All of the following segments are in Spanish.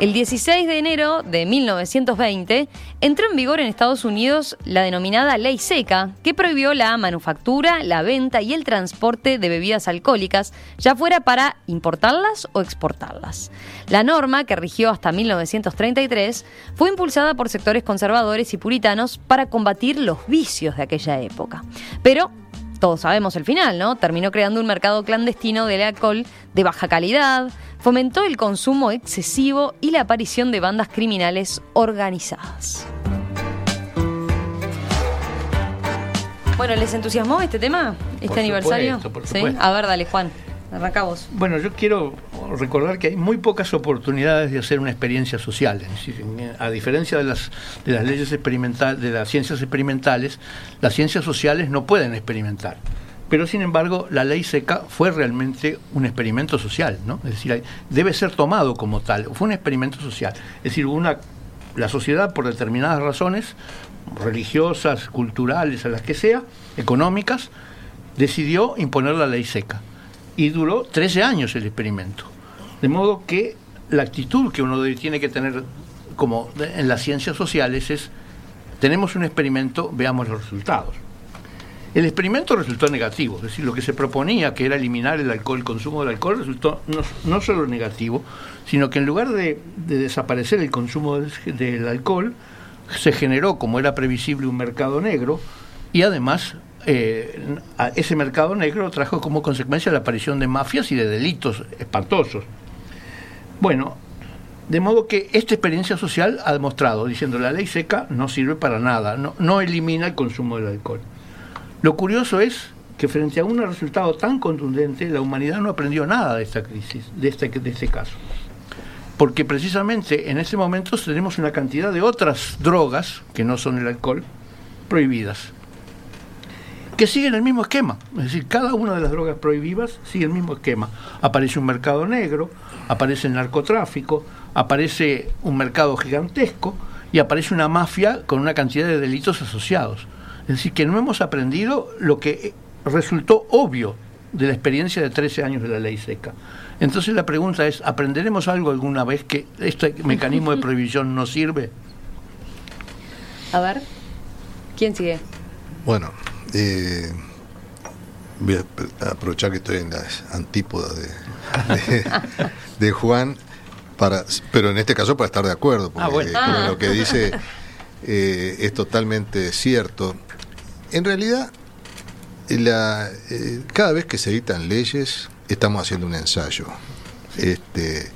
El 16 de enero de 1920 entró en vigor en Estados Unidos la denominada Ley Seca, que prohibió la manufactura, la venta y el transporte de bebidas alcohólicas, ya fuera para importarlas o exportarlas. La norma, que rigió hasta 1933, fue impulsada por sectores conservadores y puritanos para combatir los vicios de aquella época. Pero todos sabemos el final, ¿no? Terminó creando un mercado clandestino del alcohol de baja calidad, fomentó el consumo excesivo y la aparición de bandas criminales organizadas. Bueno, ¿les entusiasmó este tema? ¿Este Por aniversario? supuesto, por ¿Sí? supuesto. A ver, dale, Juan. Arranca vos. Bueno, yo quiero recordar que hay muy pocas oportunidades de hacer una experiencia social. Es decir, a diferencia de las, de las leyes experimentales, de las ciencias experimentales, las ciencias sociales no pueden experimentar. Pero sin embargo, la ley seca fue realmente un experimento social, ¿no? Es decir, debe ser tomado como tal. Fue un experimento social. Es decir, una, la sociedad, por determinadas razones, religiosas, culturales, a las que sea, económicas, decidió imponer la ley seca. Y duró 13 años el experimento. De modo que la actitud que uno tiene que tener como en las ciencias sociales es, tenemos un experimento, veamos los resultados. El experimento resultó negativo, es decir, lo que se proponía, que era eliminar el alcohol, el consumo del alcohol, resultó no, solo negativo, sino que en lugar de, de desaparecer el consumo del, del alcohol, se generó, como era previsible, un mercado negro y además eh, ese mercado negro trajo como consecuencia la aparición de mafias y de delitos espantosos. Bueno, de modo que esta experiencia social ha demostrado, diciendo la ley seca no sirve para nada, no, no elimina el consumo del alcohol. Lo curioso es que frente a un resultado tan contundente, la humanidad no aprendió nada de esta crisis, de este, de este caso. Porque precisamente en ese momento tenemos una cantidad de otras drogas, que no son el alcohol, prohibidas, que siguen el mismo esquema. Es decir, cada una de las drogas prohibidas sigue el mismo esquema. Aparece un mercado negro, aparece el narcotráfico, aparece un mercado gigantesco y aparece una mafia con una cantidad de delitos asociados. Es decir, que no hemos aprendido lo que resultó obvio de la experiencia de 13 años de la ley seca. Entonces la pregunta es, ¿aprenderemos algo alguna vez que este mecanismo de prohibición no sirve? A ver. ¿Quién sigue? Bueno, eh, voy a aprovechar que estoy en las antípodas de, de, de Juan, para, pero en este caso para estar de acuerdo, porque Ah, bueno. Ah. lo que dice eh, es totalmente cierto. En realidad, la, eh, cada vez que se editan leyes, estamos haciendo un ensayo. Este,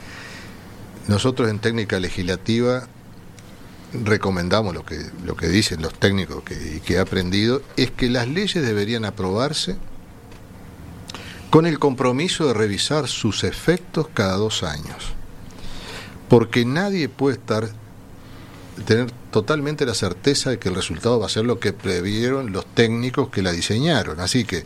nosotros en técnica legislativa recomendamos lo que, lo que dicen los técnicos que, y que he aprendido, es que las leyes deberían aprobarse con el compromiso de revisar sus efectos cada dos años. Porque nadie puede estar tener totalmente la certeza de que el resultado va a ser lo que previeron los técnicos que la diseñaron. Así que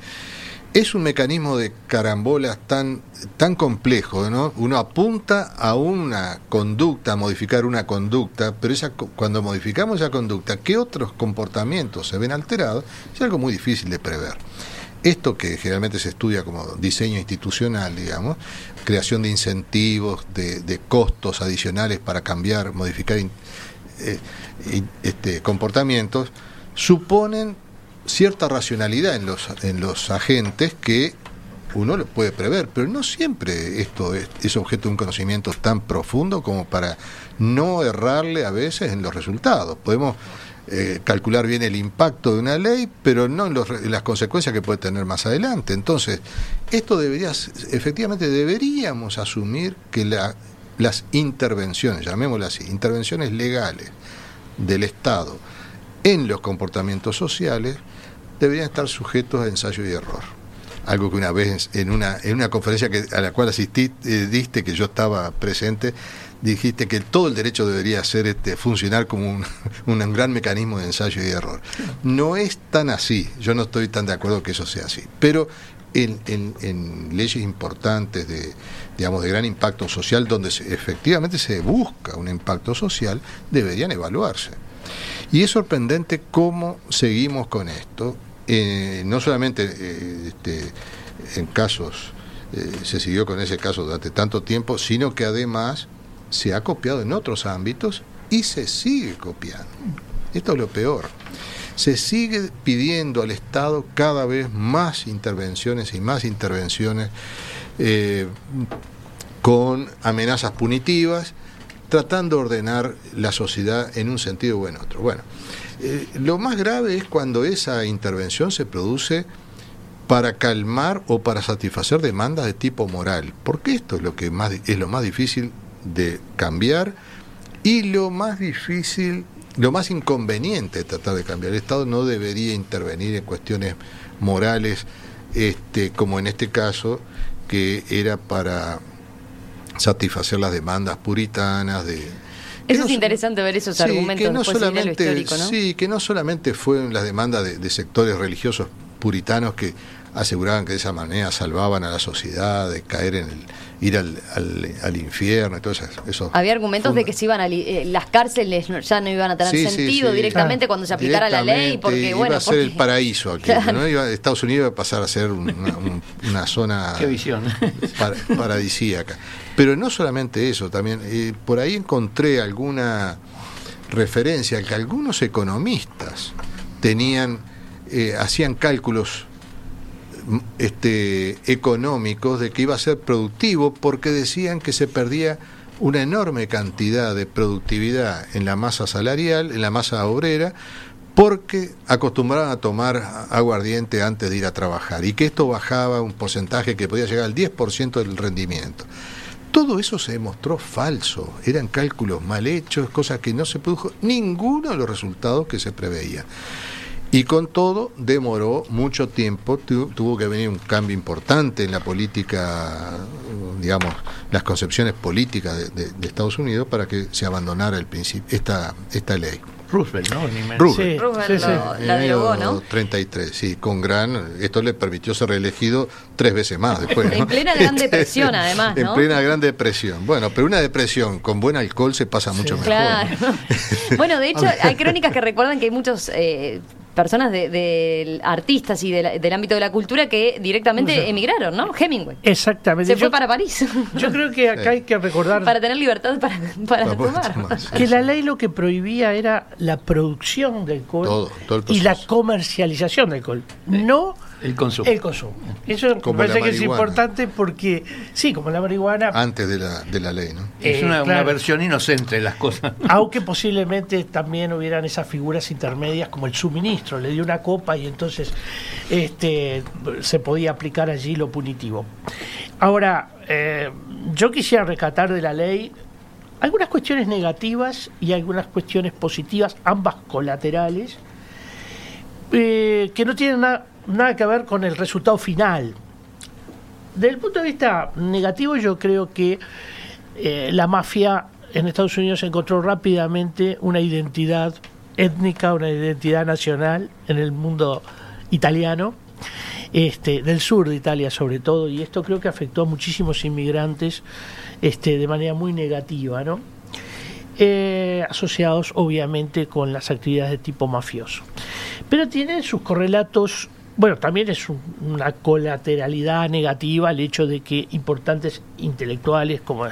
es un mecanismo de carambolas tan, tan complejo, ¿no? Uno apunta a una conducta, a modificar una conducta, pero esa, cuando modificamos esa conducta, ¿qué otros comportamientos se ven alterados? Es algo muy difícil de prever. Esto que generalmente se estudia como diseño institucional, digamos, creación de incentivos, de, costos adicionales para cambiar, modificar eh, este, comportamientos, suponen cierta racionalidad en los, en los agentes que uno lo puede prever, pero no siempre esto es, es objeto de un conocimiento tan profundo como para no errarle a veces en los resultados. Podemos eh, calcular bien el impacto de una ley, pero no en, en las consecuencias que puede tener más adelante. Entonces, esto debería, efectivamente deberíamos asumir que la- las intervenciones, llamémoslas así, intervenciones legales del Estado en los comportamientos sociales deberían estar sujetos a ensayo y error. Algo que una vez en una, en una conferencia que, a la cual asistí, eh, diste, que yo estaba presente, dijiste que todo el derecho debería ser este, funcionar como un, un gran mecanismo de ensayo y error. No es tan así, yo no estoy tan de acuerdo que eso sea así, pero en, leyes importantes de, digamos, de gran impacto social, donde se- efectivamente se busca un impacto social, deberían evaluarse. Y es sorprendente cómo seguimos con esto, eh, no solamente eh, este, en casos, eh, se siguió con ese caso durante tanto tiempo, sino que además se ha copiado en otros ámbitos y se sigue copiando. Esto es lo peor. Se sigue pidiendo al Estado cada vez más intervenciones y más intervenciones eh, con amenazas punitivas, tratando de ordenar la sociedad en un sentido o en otro. Bueno, eh, lo más grave es cuando esa intervención se produce para calmar o para satisfacer demandas de tipo moral, porque esto es lo que más es lo más difícil de cambiar y lo más difícil, lo más inconveniente de tratar de cambiar. El Estado no debería intervenir en cuestiones morales, este, como en este caso, que era para satisfacer las demandas puritanas de, eso es interesante ver esos argumentos que no solamente, Sí, que no solamente fueron las demandas de, sectores religiosos puritanos que aseguraban que de esa manera salvaban a la sociedad de caer en el ir al, al, infierno y todo eso. Había argumentos de que se iban a eh, las cárceles ya no iban a tener sentido directamente cuando se aplicara la ley porque iba bueno a ser el paraíso aquí ¿no? Estados Unidos iba a pasar a ser una, zona paradisíaca pero no solamente eso también eh, por ahí encontré alguna referencia que algunos economistas tenían eh, hacían cálculos este, económicos de que iba a ser productivo porque decían que se perdía una enorme cantidad de productividad en la masa salarial, en la masa obrera, porque acostumbraban a tomar aguardiente antes de ir a trabajar y que esto bajaba un porcentaje que podía llegar al 10% del rendimiento. Todo eso se demostró falso, eran cálculos mal hechos, cosas que no se produjo ninguno de los resultados que se preveía. Y con todo, demoró mucho tiempo, tuvo que venir un cambio importante en la política, digamos, las concepciones políticas de, Estados Unidos para que se abandonara el principio, esta, esta ley. Roosevelt, ¿no? Roosevelt, sí, sí, la derogó, ¿no? 33, sí, con gran. Esto le permitió ser reelegido tres veces más después. en plena Gran Depresión, además. ¿no? En plena Gran Depresión. Bueno, pero una depresión con buen alcohol se pasa mucho mejor. Claro. bueno, de hecho, hay crónicas que recuerdan que hay muchos eh, personas de, artistas y del ámbito de la cultura que directamente emigraron, ¿no? Hemingway. Exactamente. Se fue para París. Yo creo que acá hay que recordar... Para tener libertad para, para, tomar. Que la ley lo que prohibía era la producción del alcohol y la comercialización del alcohol. No el consumo. El consumo. Eso me parece que es importante porque, sí, como la marihuana. Antes de la, de la ley, ¿no? es una, versión inocente de las cosas. Aunque posiblemente también hubieran esas figuras intermedias como el suministro, le dio una copa y entonces este, se podía aplicar allí lo punitivo. Ahora, eh, yo quisiera rescatar de la ley algunas cuestiones negativas y algunas cuestiones positivas, ambas colaterales, eh, que no tienen nada nada que ver con el resultado final. Desde el punto de vista negativo, yo creo que eh, la mafia en Estados Unidos encontró rápidamente una identidad étnica, una identidad nacional en el mundo italiano, este, del sur de Italia sobre todo, y esto creo que afectó a muchísimos inmigrantes este, de manera muy negativa, ¿no? Eh, asociados obviamente con las actividades de tipo mafioso. Pero tiene sus correlatos bueno, también es una colateralidad negativa el hecho de que importantes intelectuales como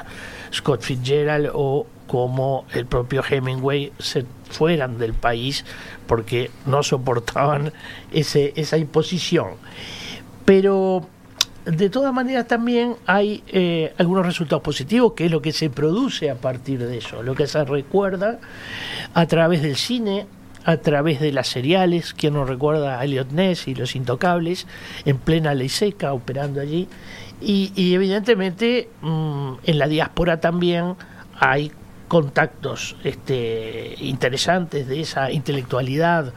Scott Fitzgerald o como el propio Hemingway se fueran del país porque no soportaban ese, esa imposición. Pero de todas maneras también hay eh, algunos resultados positivos, que es lo que se produce a partir de eso, lo que se recuerda a través del cine, a través de las seriales, quien nos recuerda a Elliot Ness y Los Intocables, en plena ley seca, operando allí. Y, evidentemente mm, en la diáspora también hay contactos este, interesantes de esa intelectualidad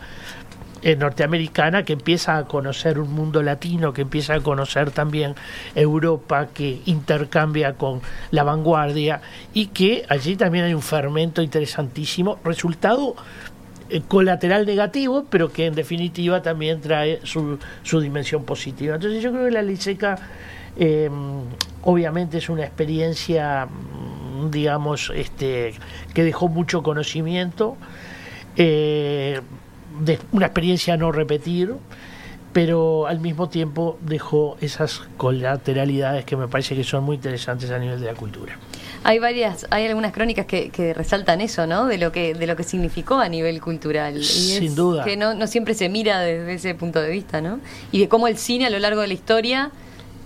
eh, norteamericana que empieza a conocer un mundo latino, que empieza a conocer también Europa, que intercambia con la vanguardia y que allí también hay un fermento interesantísimo, resultado colateral negativo, pero que en definitiva también trae su, su dimensión positiva. Entonces yo creo que la ley seca em, obviamente es una experiencia, mm, digamos, este, que dejó mucho conocimiento, eh, una experiencia a no repetir, pero al mismo tiempo dejó esas colateralidades que me parece que son muy interesantes a nivel de la cultura. Hay varias, hay algunas crónicas que, que, resaltan eso, ¿no? De lo que, de lo que significó a nivel cultural. Y Sin duda. Que no, no siempre se mira desde ese punto de vista, ¿no? Y de cómo el cine a lo largo de la historia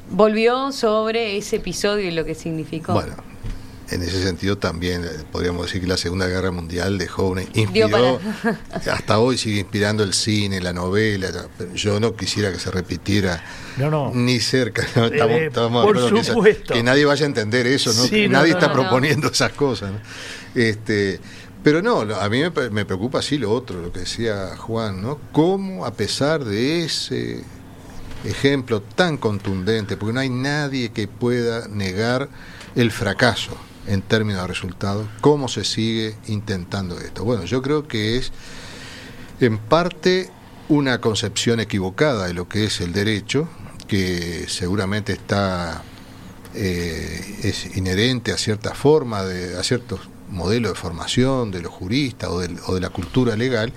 volvió sobre ese episodio y lo que significó. Bueno, en ese sentido también eh, podríamos decir que la Segunda Guerra Mundial dejó una, inspiró, hasta hoy sigue inspirando el cine, la novela, yo no quisiera que se repitiera ni cerca, eh, estamos, por supuesto. Que, nadie vaya a entender eso, ¿no? nadie está proponiendo esas cosas. Este, pero no, a mí me, me preocupa sí lo otro, lo que decía Juan, ¿no? Cómo a pesar de ese ejemplo tan contundente, porque no hay nadie que pueda negar el fracaso en términos de resultados, cómo se sigue intentando esto. Bueno, yo creo que es en parte una concepción equivocada de lo que es el derecho, que seguramente está eh, es inherente a cierta forma, de, a ciertos modelos de formación de los juristas o de, o de la cultura legal,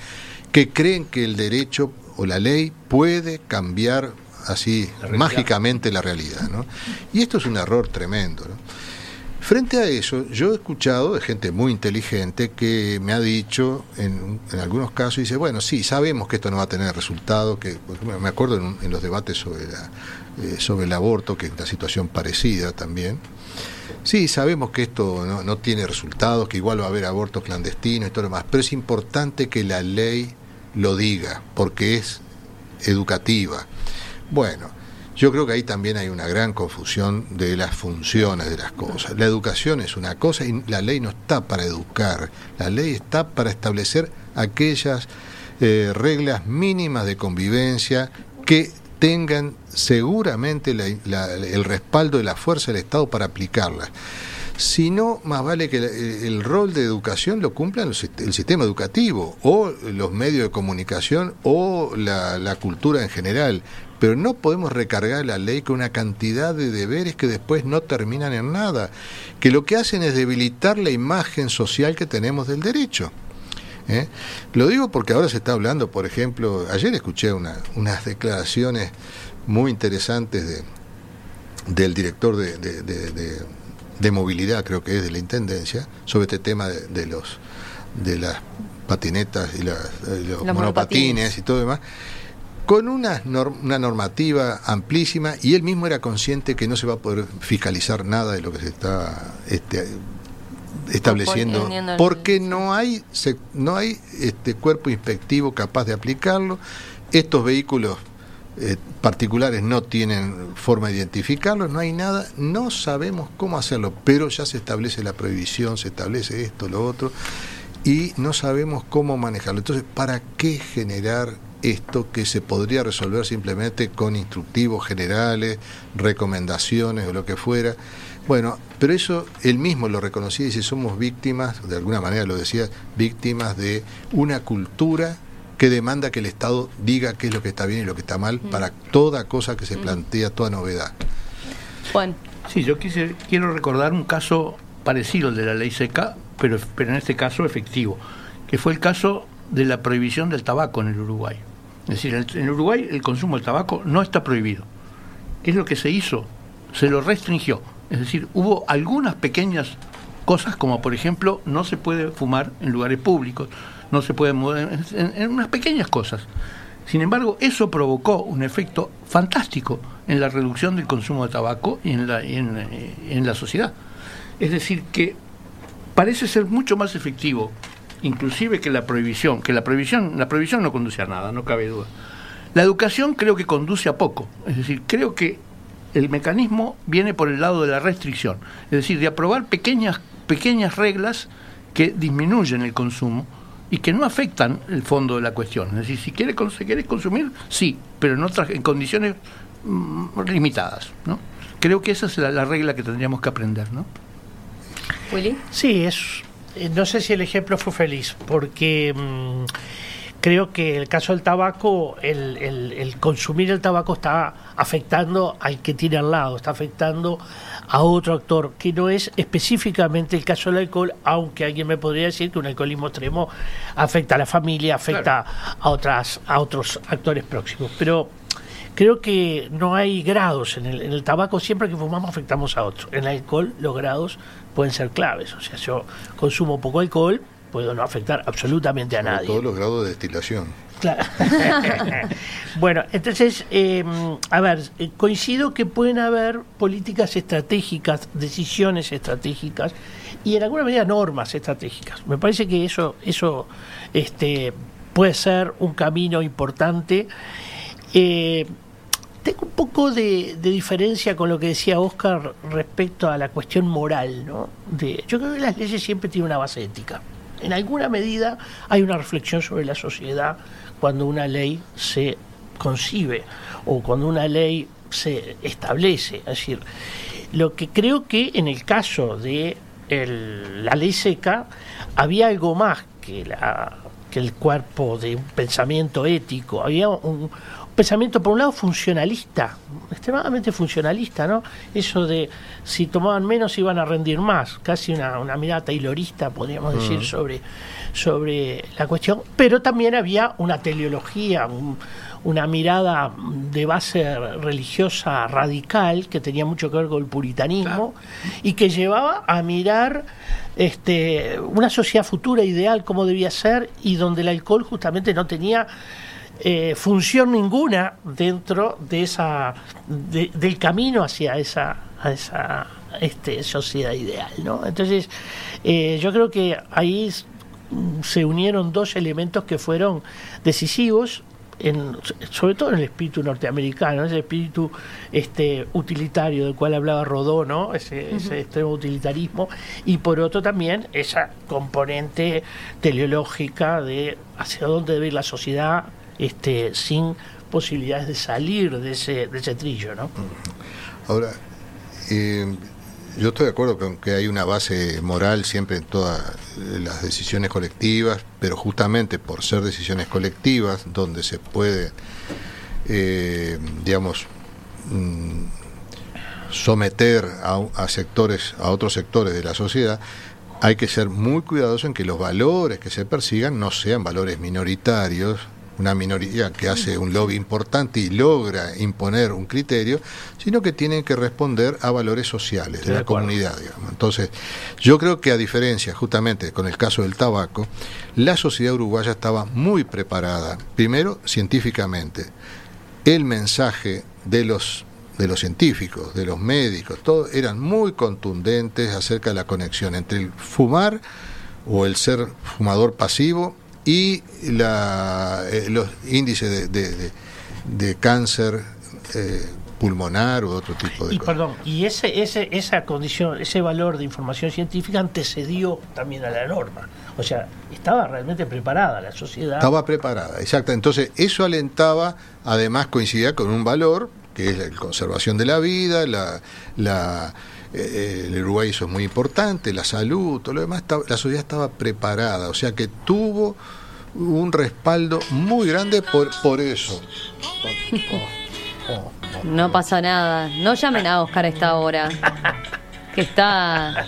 que creen que el derecho o la ley puede cambiar así mágicamente la realidad. ¿no? Y esto es un error tremendo. ¿no? Frente a eso, yo he escuchado de gente muy inteligente que me ha dicho, en, algunos casos, dice, bueno, sí, sabemos que esto no va a tener resultado, que me acuerdo en, los debates sobre, eh, sobre el aborto, que es una situación parecida también. Sí, sabemos que esto no, no tiene resultados, que igual va a haber abortos clandestinos y todo lo demás, pero es importante que la ley lo diga, porque es educativa. Bueno, yo creo que ahí también hay una gran confusión de las funciones de las cosas. La educación es una cosa y la ley no está para educar, la ley está para establecer aquellas eh, reglas mínimas de convivencia que tengan seguramente el respaldo de la fuerza del Estado para aplicarlas. Si no, más vale que el, rol de educación lo cumplan el sistema educativo o los medios de comunicación o la cultura en general pero no podemos recargar la ley con una cantidad de deberes que después no terminan en nada, que lo que hacen es debilitar la imagen social que tenemos del derecho. ¿eh? Lo digo porque ahora se está hablando, por ejemplo, ayer escuché una, unas declaraciones muy interesantes de, del director de, de, movilidad, creo que es de la Intendencia, sobre este tema de, los de las patinetas y los, monopatines y todo demás con una, una normativa amplísima y él mismo era consciente que no se va a poder fiscalizar nada de lo que se está este, estableciendo. Porque no hay no hay este cuerpo inspectivo capaz de aplicarlo. Estos vehículos eh, particulares no tienen forma de identificarlos no hay nada no sabemos cómo hacerlo pero ya se establece la prohibición se establece esto lo otro y no sabemos cómo manejarlo. Entonces para qué generar esto que se podría resolver simplemente con instructivos generales, recomendaciones o lo que fuera. Bueno, pero eso él mismo lo reconocía y dice, somos víctimas, de alguna manera lo decía, víctimas de una cultura que demanda que el Estado diga qué es lo que está bien y lo que está mal mm. para toda cosa que se mm. plantea, toda novedad. Juan. Sí, yo quise, quiero recordar un caso parecido al de la ley seca, pero, pero en este caso efectivo, que fue el caso de la prohibición del tabaco en el Uruguay. Es decir, en Uruguay el consumo del tabaco no está prohibido. ¿Qué es lo que se hizo? Se lo restringió. Es decir, hubo algunas pequeñas cosas como por ejemplo no se puede fumar en lugares públicos, no se puede mover en, unas pequeñas cosas. Sin embargo, eso provocó un efecto fantástico en la reducción del consumo de tabaco y en la, en, en la sociedad. Es decir, que parece ser mucho más efectivo inclusive que la prohibición, que la prohibición, la prohibición no conduce a nada, no cabe duda. La educación creo que conduce a poco, es decir, creo que el mecanismo viene por el lado de la restricción, es decir, de aprobar pequeñas, pequeñas reglas que disminuyen el consumo y que no afectan el fondo de la cuestión. Es decir, si quieres, consumir, sí, pero en otras en condiciones mm, limitadas. ¿no? Creo que esa es la, la regla que tendríamos que aprender. ¿no? Willy. Sí, es no sé si el ejemplo fue feliz, porque mm, creo que el caso del tabaco, el, consumir el tabaco está afectando al que tiene al lado, está afectando a otro actor, que no es específicamente el caso del alcohol, aunque alguien me podría decir que un alcoholismo extremo afecta a la familia, afecta a otras a otros actores próximos. Pero creo que no hay grados en el, en el tabaco, siempre que fumamos afectamos a otro. En el alcohol los grados pueden ser claves, o sea, yo consumo poco alcohol, puedo no afectar absolutamente a Sobre nadie. Todos los grados de destilación. Claro. bueno, entonces, eh, a ver, coincido que pueden haber políticas estratégicas, decisiones estratégicas y en alguna medida normas estratégicas. Me parece que eso, eso este, puede ser un camino importante. Eh, tengo un poco de, diferencia con lo que decía Oscar respecto a la cuestión moral, ¿no? De, yo creo que las leyes siempre tienen una base ética. En alguna medida hay una reflexión sobre la sociedad cuando una ley se concibe o cuando una ley se establece. Es decir, lo que creo que en el caso de la ley seca había algo más que, la, que el cuerpo de un pensamiento ético, había un, pensamiento, por un lado, funcionalista, extremadamente funcionalista, ¿no? Eso de si tomaban menos iban a rendir más, casi una, una mirada taylorista, podríamos decir, sobre, sobre la cuestión, pero también había una teleología, un- una mirada de base religiosa radical que tenía mucho que ver con el puritanismo y que llevaba a mirar este, una sociedad futura ideal como debía ser y donde el alcohol justamente no tenía eh, función ninguna dentro de esa de- del camino hacia esa a esa este, sociedad ideal ¿no? entonces eh, yo creo que ahí mm, se unieron dos elementos que fueron decisivos en- sobre todo en el espíritu norteamericano, ese espíritu este utilitario del cual hablaba Rodó, ¿no? ese, ese extremo utilitarismo, y por otro también esa componente teleológica de hacia dónde debe ir la sociedad este, sin posibilidades de salir de ese, de ese trillo. ¿no? Ahora, eh, yo estoy de acuerdo con que hay una base moral siempre en todas las decisiones colectivas, pero justamente por ser decisiones colectivas, donde se puede, eh, digamos, mm, someter a, a sectores, a otros sectores de la sociedad, hay que ser muy cuidadoso en que los valores que se persigan no sean valores minoritarios, una minoría que hace un lobby importante y logra imponer un criterio, sino que tienen que responder a valores sociales de de la acuerdo. comunidad. digamos. Entonces, yo creo que a diferencia justamente con el caso del tabaco, la sociedad uruguaya estaba muy preparada, primero científicamente, el mensaje de los de los científicos, de los médicos, todos eran muy contundentes acerca de la conexión entre el fumar o el ser fumador pasivo y la, eh, los índices de, de- de- de cáncer eh, pulmonar o otro tipo de Y cosas. perdón, y ese, ese, esa condición, ese valor de información científica antecedió también a la norma. O sea, estaba realmente preparada la sociedad. Estaba preparada, exacto. Entonces, eso alentaba, además coincidía con un valor, que es la conservación de la vida, la, la, eh, el Uruguay eso es muy importante, la salud, todo lo demás, la sociedad estaba preparada, o sea que tuvo un respaldo muy grande por, por eso. No pasa nada. No llamen a Oscar a esta hora. Que está.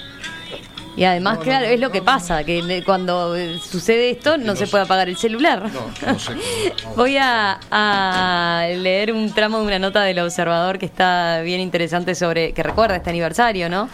Y además, claro, es lo que pasa, que cuando eh, sucede esto no se puede apagar el celular. No sé Voy a, a leer un tramo de una nota del observador que está bien interesante sobre, que recuerda este aniversario, ¿no?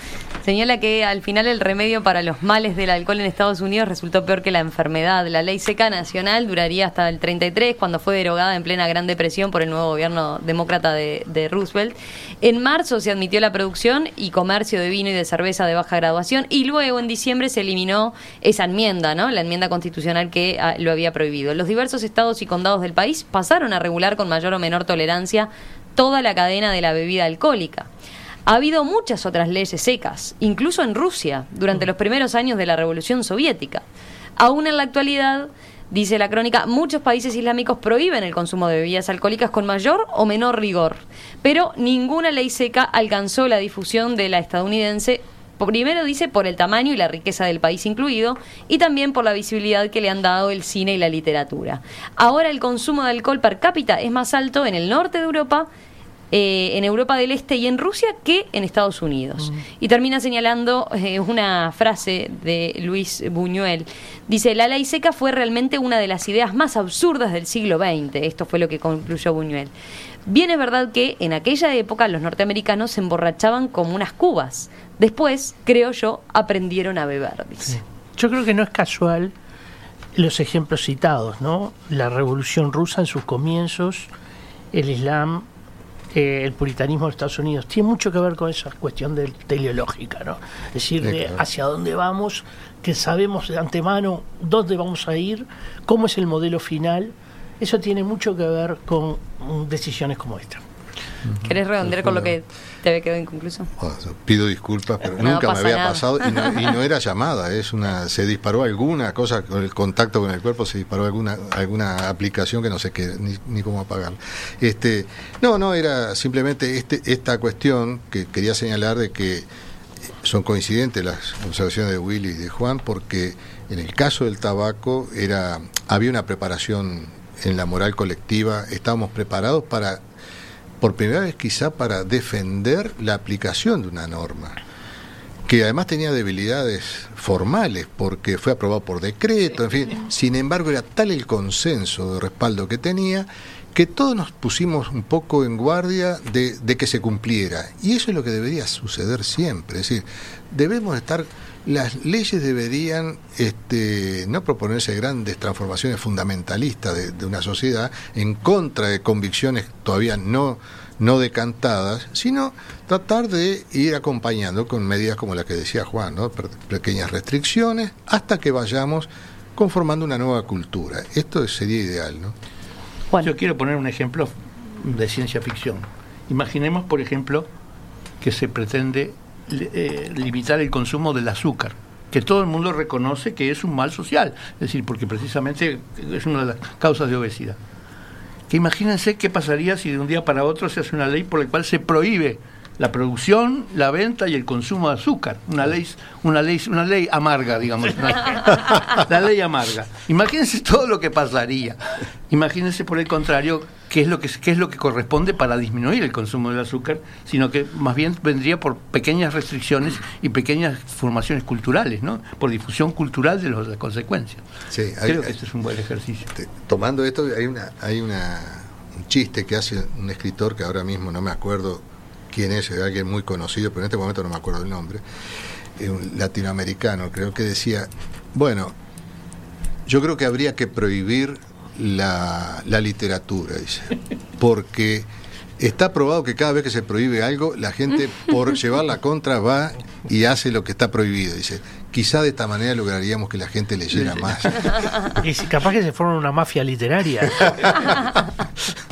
Señala que al final el remedio para los males del alcohol en Estados Unidos resultó peor que la enfermedad. La ley seca nacional duraría hasta el 33, cuando fue derogada en plena Gran Depresión por el nuevo gobierno demócrata de, de Roosevelt. En marzo se admitió la producción y comercio de vino y de cerveza de baja graduación y luego en diciembre se eliminó esa enmienda, ¿no? La enmienda constitucional que ah, lo había prohibido. Los diversos estados y condados del país pasaron a regular con mayor o menor tolerancia toda la cadena de la bebida alcohólica. Ha habido muchas otras leyes secas, incluso en Rusia, durante los primeros años de la Revolución Soviética. Aún en la actualidad, dice la crónica, muchos países islámicos prohíben el consumo de bebidas alcohólicas con mayor o menor rigor, pero ninguna ley seca alcanzó la difusión de la estadounidense. Primero dice por el tamaño y la riqueza del país incluido y también por la visibilidad que le han dado el cine y la literatura. Ahora el consumo de alcohol per cápita es más alto en el norte de Europa eh, en Europa del Este y en Rusia que en Estados Unidos. Y termina señalando eh, una frase de Luis Buñuel. Dice, la ley seca fue realmente una de las ideas más absurdas del siglo XX. Esto fue lo que concluyó Buñuel. Bien es verdad que en aquella época los norteamericanos se emborrachaban como unas cubas. Después, creo yo, aprendieron a beber, dice. Yo creo que no es casual los ejemplos citados, ¿no? La revolución rusa en sus comienzos, el Islam, eh, el puritanismo de Estados Unidos, tiene mucho que ver con esa cuestión de, teleológica, ¿no? Es decir, Sí, de hacia dónde vamos, que sabemos de antemano dónde vamos a ir, cómo es el modelo final. Eso tiene mucho que ver con mm, decisiones como esta. ¿Querés redondear con lo que te había quedado inconcluso? Oh, pido disculpas, pero No nunca me había nada. pasado y no, y no era llamada, es una se disparó alguna cosa con el contacto con el cuerpo, se disparó alguna alguna aplicación que no sé qué ni, ni cómo apagar. Este, no, no era simplemente este esta cuestión que quería señalar de que son coincidentes las observaciones de Willy y de Juan porque en el caso del tabaco era había una preparación en la moral colectiva, estábamos preparados para por primera vez quizá para defender la aplicación de una norma que además tenía debilidades formales porque fue aprobado por decreto, en fin, sin embargo era tal el consenso de respaldo que tenía que todos nos pusimos un poco en guardia de, de que se cumpliera. Y eso es lo que debería suceder siempre. Es decir, debemos estar, las leyes deberían este, no proponerse grandes transformaciones fundamentalistas de, de una sociedad en contra de convicciones todavía no, no decantadas, sino tratar de ir acompañando con medidas como la que decía Juan, ¿no? Pe- pequeñas restricciones, hasta que vayamos conformando una nueva cultura. Esto sería ideal, ¿no? Juan. Yo quiero poner un ejemplo de ciencia ficción. Imaginemos, por ejemplo, que se pretende eh, limitar el consumo del azúcar, que todo el mundo reconoce que es un mal social, es decir, porque precisamente es una de las causas de obesidad. Que imagínense qué pasaría si de un día para otro se hace una ley por la cual se prohíbe la producción, la venta y el consumo de azúcar. Una ley, una ley, una ley amarga, digamos. la ley amarga. Imagínense todo lo que pasaría. Imagínense por el contrario qué es lo que qué es lo que corresponde para disminuir el consumo del azúcar, sino que más bien vendría por pequeñas restricciones y pequeñas formaciones culturales, ¿no? Por difusión cultural de las consecuencias. Sí, hay- Creo que este es un buen ejercicio. Tomando esto, hay una, hay una un chiste que hace un escritor que ahora mismo no me acuerdo quién es, es alguien muy conocido, pero en este momento no me acuerdo el nombre, un latinoamericano, creo que decía, bueno, yo creo que habría que prohibir la, la literatura, dice, porque está probado que cada vez que se prohíbe algo, la gente por llevar la contra va y hace lo que está prohibido, dice. Quizá de esta manera lograríamos que la gente leyera más. Y si capaz que se forma una mafia literaria.